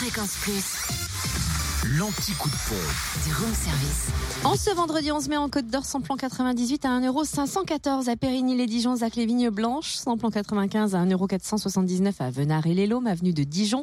Fréquence Plus. L'anti-coup de pont. Du room service. En ce vendredi 11 mai, en Côte d'Or, plan 98 à 1,514€ à périgny les dijons zac Zac-les-Vignes-Blanches, plan 95 à 1,479€ à Venard-et-les-Laumes, avenue de Dijon,